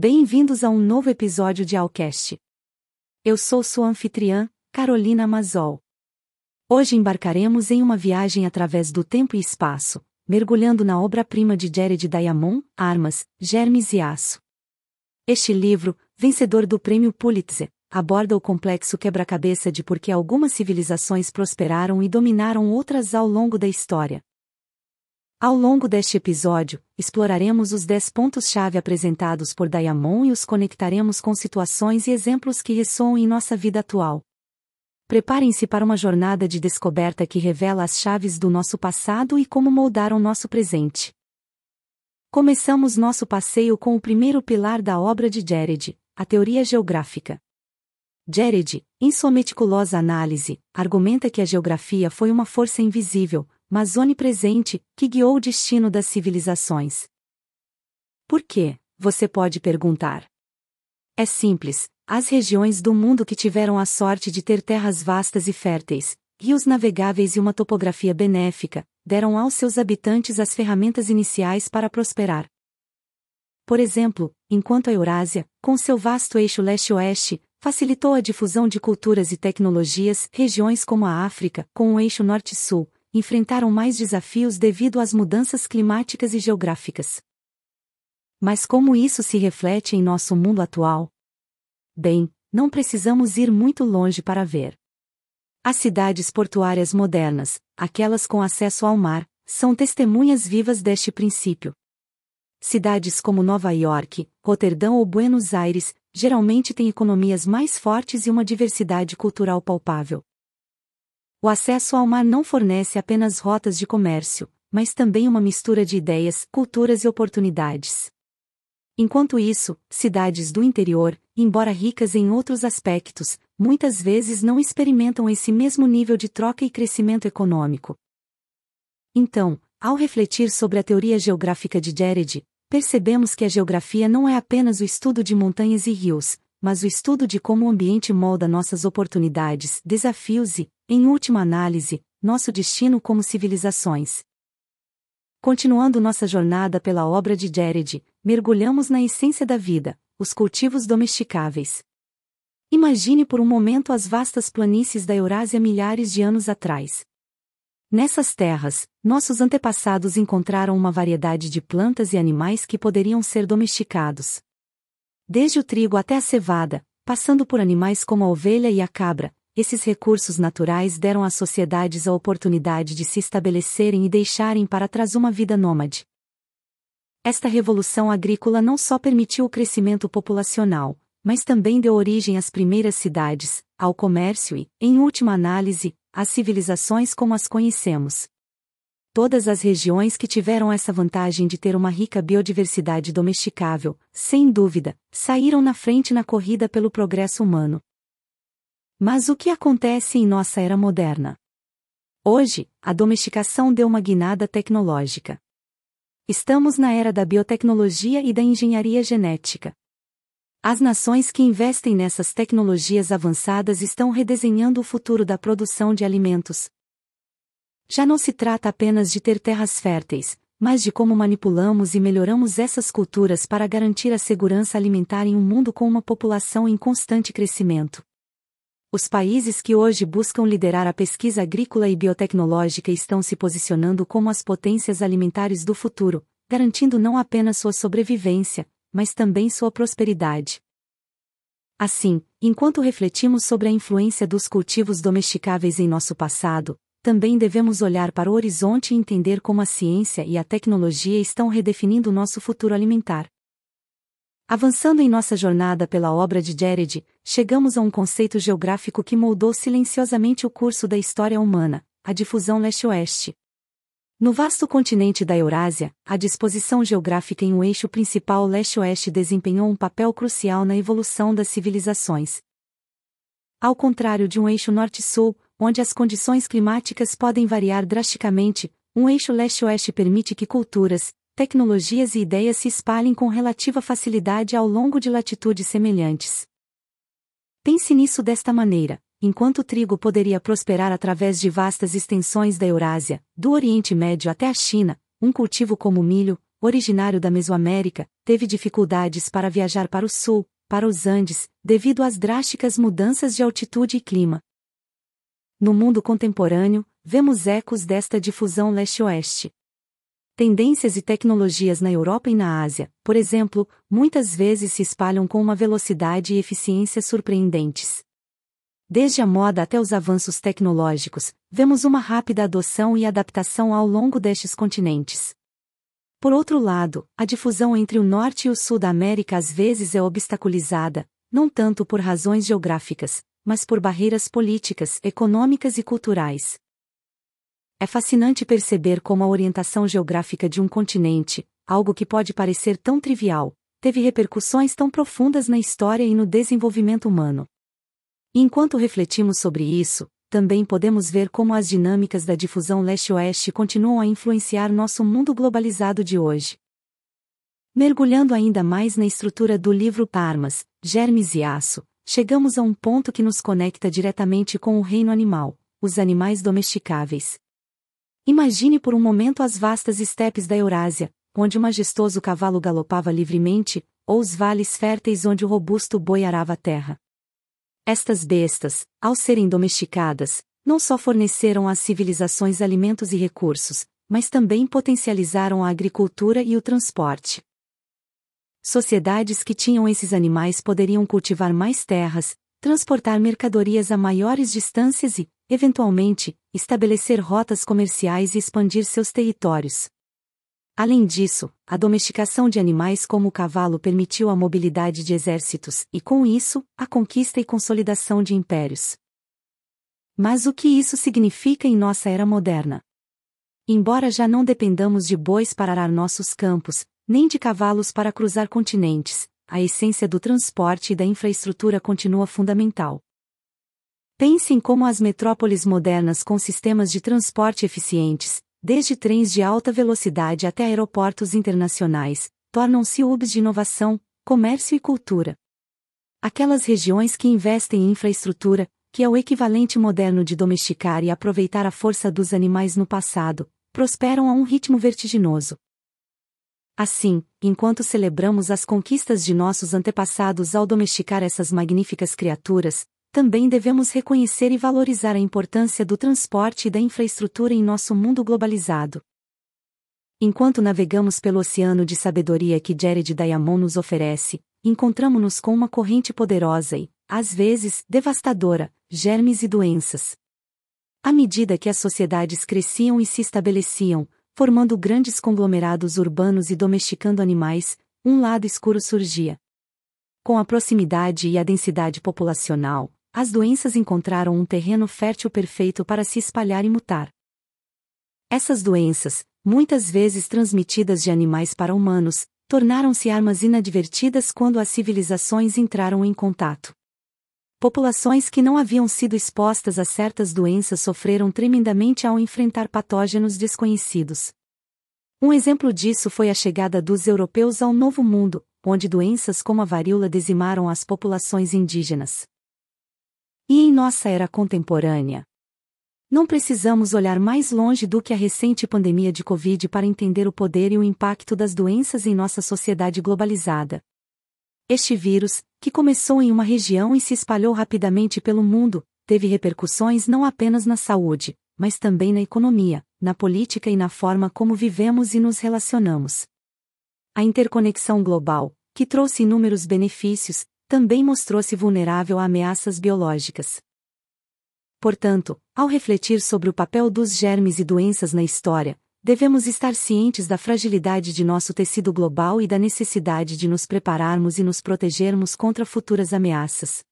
Bem-vindos a um novo episódio de Alcast. Eu sou sua anfitriã, Carolina Mazol. Hoje embarcaremos em uma viagem através do tempo e espaço, mergulhando na obra-prima de Jared Diamond, Armas, Germes e Aço. Este livro, vencedor do Prêmio Pulitzer, aborda o complexo quebra-cabeça de por que algumas civilizações prosperaram e dominaram outras ao longo da história. Ao longo deste episódio, exploraremos os 10 pontos-chave apresentados por Diamond e os conectaremos com situações e exemplos que ressoam em nossa vida atual. Preparem-se para uma jornada de descoberta que revela as chaves do nosso passado e como moldaram nosso presente. Começamos nosso passeio com o primeiro pilar da obra de Jared, a teoria geográfica. Jared, em sua meticulosa análise, argumenta que a geografia foi uma força invisível, mas onipresente, que guiou o destino das civilizações. Por quê? Você pode perguntar. É simples, as regiões do mundo que tiveram a sorte de ter terras vastas e férteis, rios navegáveis e uma topografia benéfica, deram aos seus habitantes as ferramentas iniciais para prosperar. Por exemplo, enquanto a Eurásia, com seu vasto eixo leste-oeste, facilitou a difusão de culturas e tecnologias, regiões como a África, com o eixo norte-sul, enfrentaram mais desafios devido às mudanças climáticas e geográficas. Mas como isso se reflete em nosso mundo atual? Bem, não precisamos ir muito longe para ver. As cidades portuárias modernas, aquelas com acesso ao mar, são testemunhas vivas deste princípio. Cidades como Nova York, Roterdão ou Buenos Aires, geralmente têm economias mais fortes e uma diversidade cultural palpável. O acesso ao mar não fornece apenas rotas de comércio, mas também uma mistura de ideias, culturas e oportunidades. Enquanto isso, cidades do interior, embora ricas em outros aspectos, muitas vezes não experimentam esse mesmo nível de troca e crescimento econômico. Então, ao refletir sobre a teoria geográfica de Jared, percebemos que a geografia não é apenas o estudo de montanhas e rios, mas o estudo de como o ambiente molda nossas oportunidades, desafios e, em última análise, nosso destino como civilizações. Continuando nossa jornada pela obra de Jared, mergulhamos na essência da vida, os cultivos domesticáveis. Imagine por um momento as vastas planícies da Eurásia milhares de anos atrás. Nessas terras, nossos antepassados encontraram uma variedade de plantas e animais que poderiam ser domesticados. Desde o trigo até a cevada, passando por animais como a ovelha e a cabra, esses recursos naturais deram às sociedades a oportunidade de se estabelecerem e deixarem para trás uma vida nômade. Esta revolução agrícola não só permitiu o crescimento populacional, mas também deu origem às primeiras cidades, ao comércio e, em última análise, às civilizações como as conhecemos. Todas as regiões que tiveram essa vantagem de ter uma rica biodiversidade domesticável, sem dúvida, saíram na frente na corrida pelo progresso humano. Mas o que acontece em nossa era moderna? Hoje, a domesticação deu uma guinada tecnológica. Estamos na era da biotecnologia e da engenharia genética. As nações que investem nessas tecnologias avançadas estão redesenhando o futuro da produção de alimentos. Já não se trata apenas de ter terras férteis, mas de como manipulamos e melhoramos essas culturas para garantir a segurança alimentar em um mundo com uma população em constante crescimento. Os países que hoje buscam liderar a pesquisa agrícola e biotecnológica estão se posicionando como as potências alimentares do futuro, garantindo não apenas sua sobrevivência, mas também sua prosperidade. Assim, enquanto refletimos sobre a influência dos cultivos domesticáveis em nosso passado, também devemos olhar para o horizonte e entender como a ciência e a tecnologia estão redefinindo nosso futuro alimentar. Avançando em nossa jornada pela obra de Jared, chegamos a um conceito geográfico que moldou silenciosamente o curso da história humana, a difusão leste-oeste. No vasto continente da Eurásia, a disposição geográfica em um eixo principal leste-oeste desempenhou um papel crucial na evolução das civilizações. Ao contrário de um eixo norte-sul, onde as condições climáticas podem variar drasticamente, um eixo leste-oeste permite que culturas, tecnologias e ideias se espalhem com relativa facilidade ao longo de latitudes semelhantes. Pense nisso desta maneira: enquanto o trigo poderia prosperar através de vastas extensões da Eurásia, do Oriente Médio até a China, um cultivo como o milho, originário da Mesoamérica, teve dificuldades para viajar para o sul, para os Andes, devido às drásticas mudanças de altitude e clima. No mundo contemporâneo, vemos ecos desta difusão leste-oeste. Tendências e tecnologias na Europa e na Ásia, por exemplo, muitas vezes se espalham com uma velocidade e eficiência surpreendentes. Desde a moda até os avanços tecnológicos, vemos uma rápida adoção e adaptação ao longo destes continentes. Por outro lado, a difusão entre o norte e o sul da América às vezes é obstaculizada, não tanto por razões geográficas, mas por barreiras políticas, econômicas e culturais. É fascinante perceber como a orientação geográfica de um continente, algo que pode parecer tão trivial, teve repercussões tão profundas na história e no desenvolvimento humano. Enquanto refletimos sobre isso, também podemos ver como as dinâmicas da difusão leste-oeste continuam a influenciar nosso mundo globalizado de hoje. Mergulhando ainda mais na estrutura do livro Armas, Germes e Aço, chegamos a um ponto que nos conecta diretamente com o reino animal, os animais domesticáveis. Imagine por um momento as vastas estepes da Eurásia, onde o majestoso cavalo galopava livremente, ou os vales férteis onde o robusto boi arava a terra. Estas bestas, ao serem domesticadas, não só forneceram às civilizações alimentos e recursos, mas também potencializaram a agricultura e o transporte. Sociedades que tinham esses animais poderiam cultivar mais terras, transportar mercadorias a maiores distâncias e, eventualmente, estabelecer rotas comerciais e expandir seus territórios. Além disso, a domesticação de animais como o cavalo permitiu a mobilidade de exércitos e, com isso, a conquista e consolidação de impérios. Mas o que isso significa em nossa era moderna? Embora já não dependamos de bois para arar nossos campos, nem de cavalos para cruzar continentes, a essência do transporte e da infraestrutura continua fundamental. Pense em como as metrópoles modernas com sistemas de transporte eficientes, desde trens de alta velocidade até aeroportos internacionais, tornam-se hubs de inovação, comércio e cultura. Aquelas regiões que investem em infraestrutura, que é o equivalente moderno de domesticar e aproveitar a força dos animais no passado, prosperam a um ritmo vertiginoso. Assim, enquanto celebramos as conquistas de nossos antepassados ao domesticar essas magníficas criaturas, também devemos reconhecer e valorizar a importância do transporte e da infraestrutura em nosso mundo globalizado. Enquanto navegamos pelo oceano de sabedoria que Jared Diamond nos oferece, encontramos-nos com uma corrente poderosa e, às vezes, devastadora, germes e doenças. À medida que as sociedades cresciam e se estabeleciam, formando grandes conglomerados urbanos e domesticando animais, um lado escuro surgia. Com a proximidade e a densidade populacional, as doenças encontraram um terreno fértil perfeito para se espalhar e mutar. Essas doenças, muitas vezes transmitidas de animais para humanos, tornaram-se armas inadvertidas quando as civilizações entraram em contato. Populações que não haviam sido expostas a certas doenças sofreram tremendamente ao enfrentar patógenos desconhecidos. Um exemplo disso foi a chegada dos europeus ao Novo Mundo, onde doenças como a varíola dizimaram as populações indígenas. E em nossa era contemporânea? Não precisamos olhar mais longe do que a recente pandemia de Covid para entender o poder e o impacto das doenças em nossa sociedade globalizada. Este vírus, que começou em uma região e se espalhou rapidamente pelo mundo, teve repercussões não apenas na saúde, mas também na economia, na política e na forma como vivemos e nos relacionamos. A interconexão global, que trouxe inúmeros benefícios, também mostrou-se vulnerável a ameaças biológicas. Portanto, ao refletir sobre o papel dos germes e doenças na história, devemos estar cientes da fragilidade de nosso tecido global e da necessidade de nos prepararmos e nos protegermos contra futuras ameaças.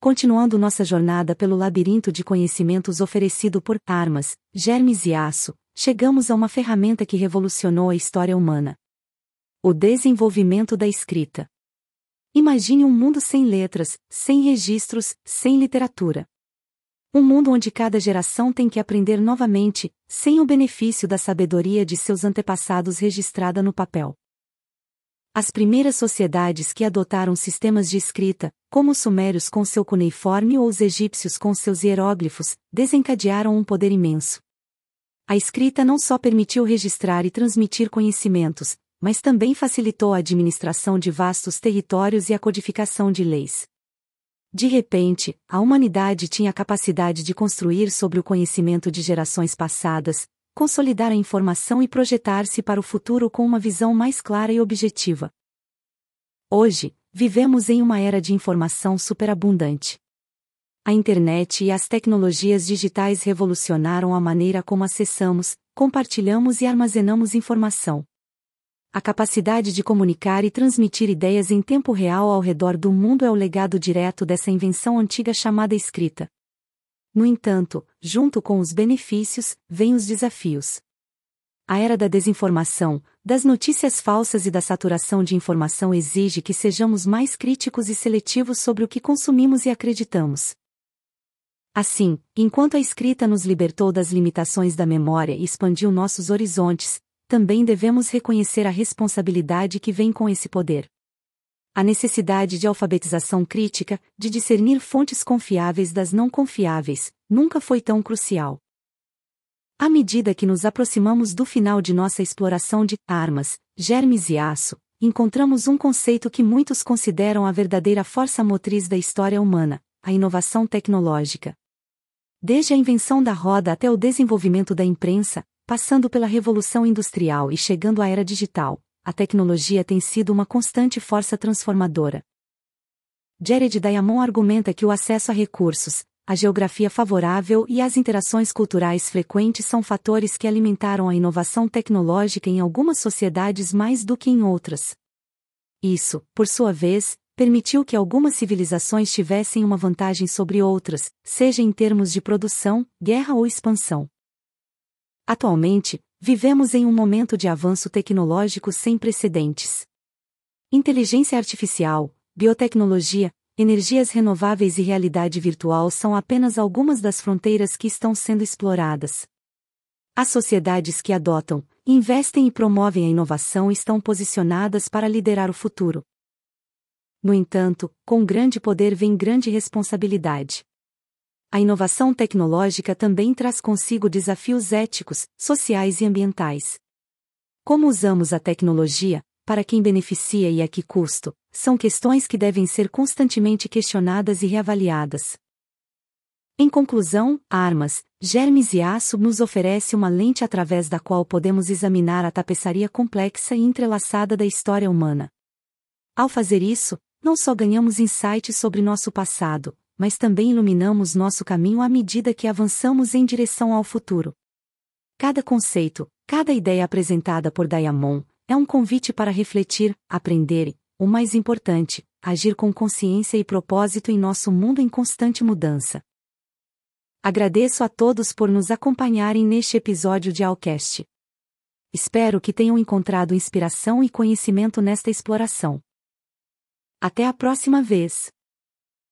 Continuando nossa jornada pelo labirinto de conhecimentos oferecido por armas, germes e aço, chegamos a uma ferramenta que revolucionou a história humana. O desenvolvimento da escrita. Imagine um mundo sem letras, sem registros, sem literatura. Um mundo onde cada geração tem que aprender novamente, sem o benefício da sabedoria de seus antepassados registrada no papel. As primeiras sociedades que adotaram sistemas de escrita, como os sumérios com seu cuneiforme ou os egípcios com seus hieróglifos, desencadearam um poder imenso. A escrita não só permitiu registrar e transmitir conhecimentos, mas também facilitou a administração de vastos territórios e a codificação de leis. De repente, a humanidade tinha a capacidade de construir sobre o conhecimento de gerações passadas, consolidar a informação e projetar-se para o futuro com uma visão mais clara e objetiva. Hoje, vivemos em uma era de informação superabundante. A internet e as tecnologias digitais revolucionaram a maneira como acessamos, compartilhamos e armazenamos informação. A capacidade de comunicar e transmitir ideias em tempo real ao redor do mundo é o legado direto dessa invenção antiga chamada escrita. No entanto, junto com os benefícios, vêm os desafios. A era da desinformação, das notícias falsas e da saturação de informação exige que sejamos mais críticos e seletivos sobre o que consumimos e acreditamos. Assim, enquanto a escrita nos libertou das limitações da memória e expandiu nossos horizontes, também devemos reconhecer a responsabilidade que vem com esse poder a necessidade de alfabetização crítica, de discernir fontes confiáveis das não confiáveis, nunca foi tão crucial. À medida que nos aproximamos do final de nossa exploração de armas, germes e aço, encontramos um conceito que muitos consideram a verdadeira força motriz da história humana: a inovação tecnológica. Desde a invenção da roda até o desenvolvimento da imprensa, passando pela revolução industrial e chegando à era digital, a tecnologia tem sido uma constante força transformadora. Jared Diamond argumenta que o acesso a recursos, a geografia favorável e as interações culturais frequentes são fatores que alimentaram a inovação tecnológica em algumas sociedades mais do que em outras. Isso, por sua vez, permitiu que algumas civilizações tivessem uma vantagem sobre outras, seja em termos de produção, guerra ou expansão. Atualmente, Vivemos em um momento de avanço tecnológico sem precedentes. Inteligência artificial, biotecnologia, energias renováveis e realidade virtual são apenas algumas das fronteiras que estão sendo exploradas. As sociedades que adotam, investem e promovem a inovação estão posicionadas para liderar o futuro. No entanto, com grande poder vem grande responsabilidade. A inovação tecnológica também traz consigo desafios éticos, sociais e ambientais. Como usamos a tecnologia, para quem beneficia e a que custo, são questões que devem ser constantemente questionadas e reavaliadas. Em conclusão, armas, germes e aço nos oferece uma lente através da qual podemos examinar a tapeçaria complexa e entrelaçada da história humana. Ao fazer isso, não só ganhamos insights sobre nosso passado, mas também iluminamos nosso caminho à medida que avançamos em direção ao futuro. Cada conceito, cada ideia apresentada por Diamond, é um convite para refletir, aprender e, o mais importante, agir com consciência e propósito em nosso mundo em constante mudança. Agradeço a todos por nos acompanharem neste episódio de Alcast. Espero que tenham encontrado inspiração e conhecimento nesta exploração. Até a próxima vez!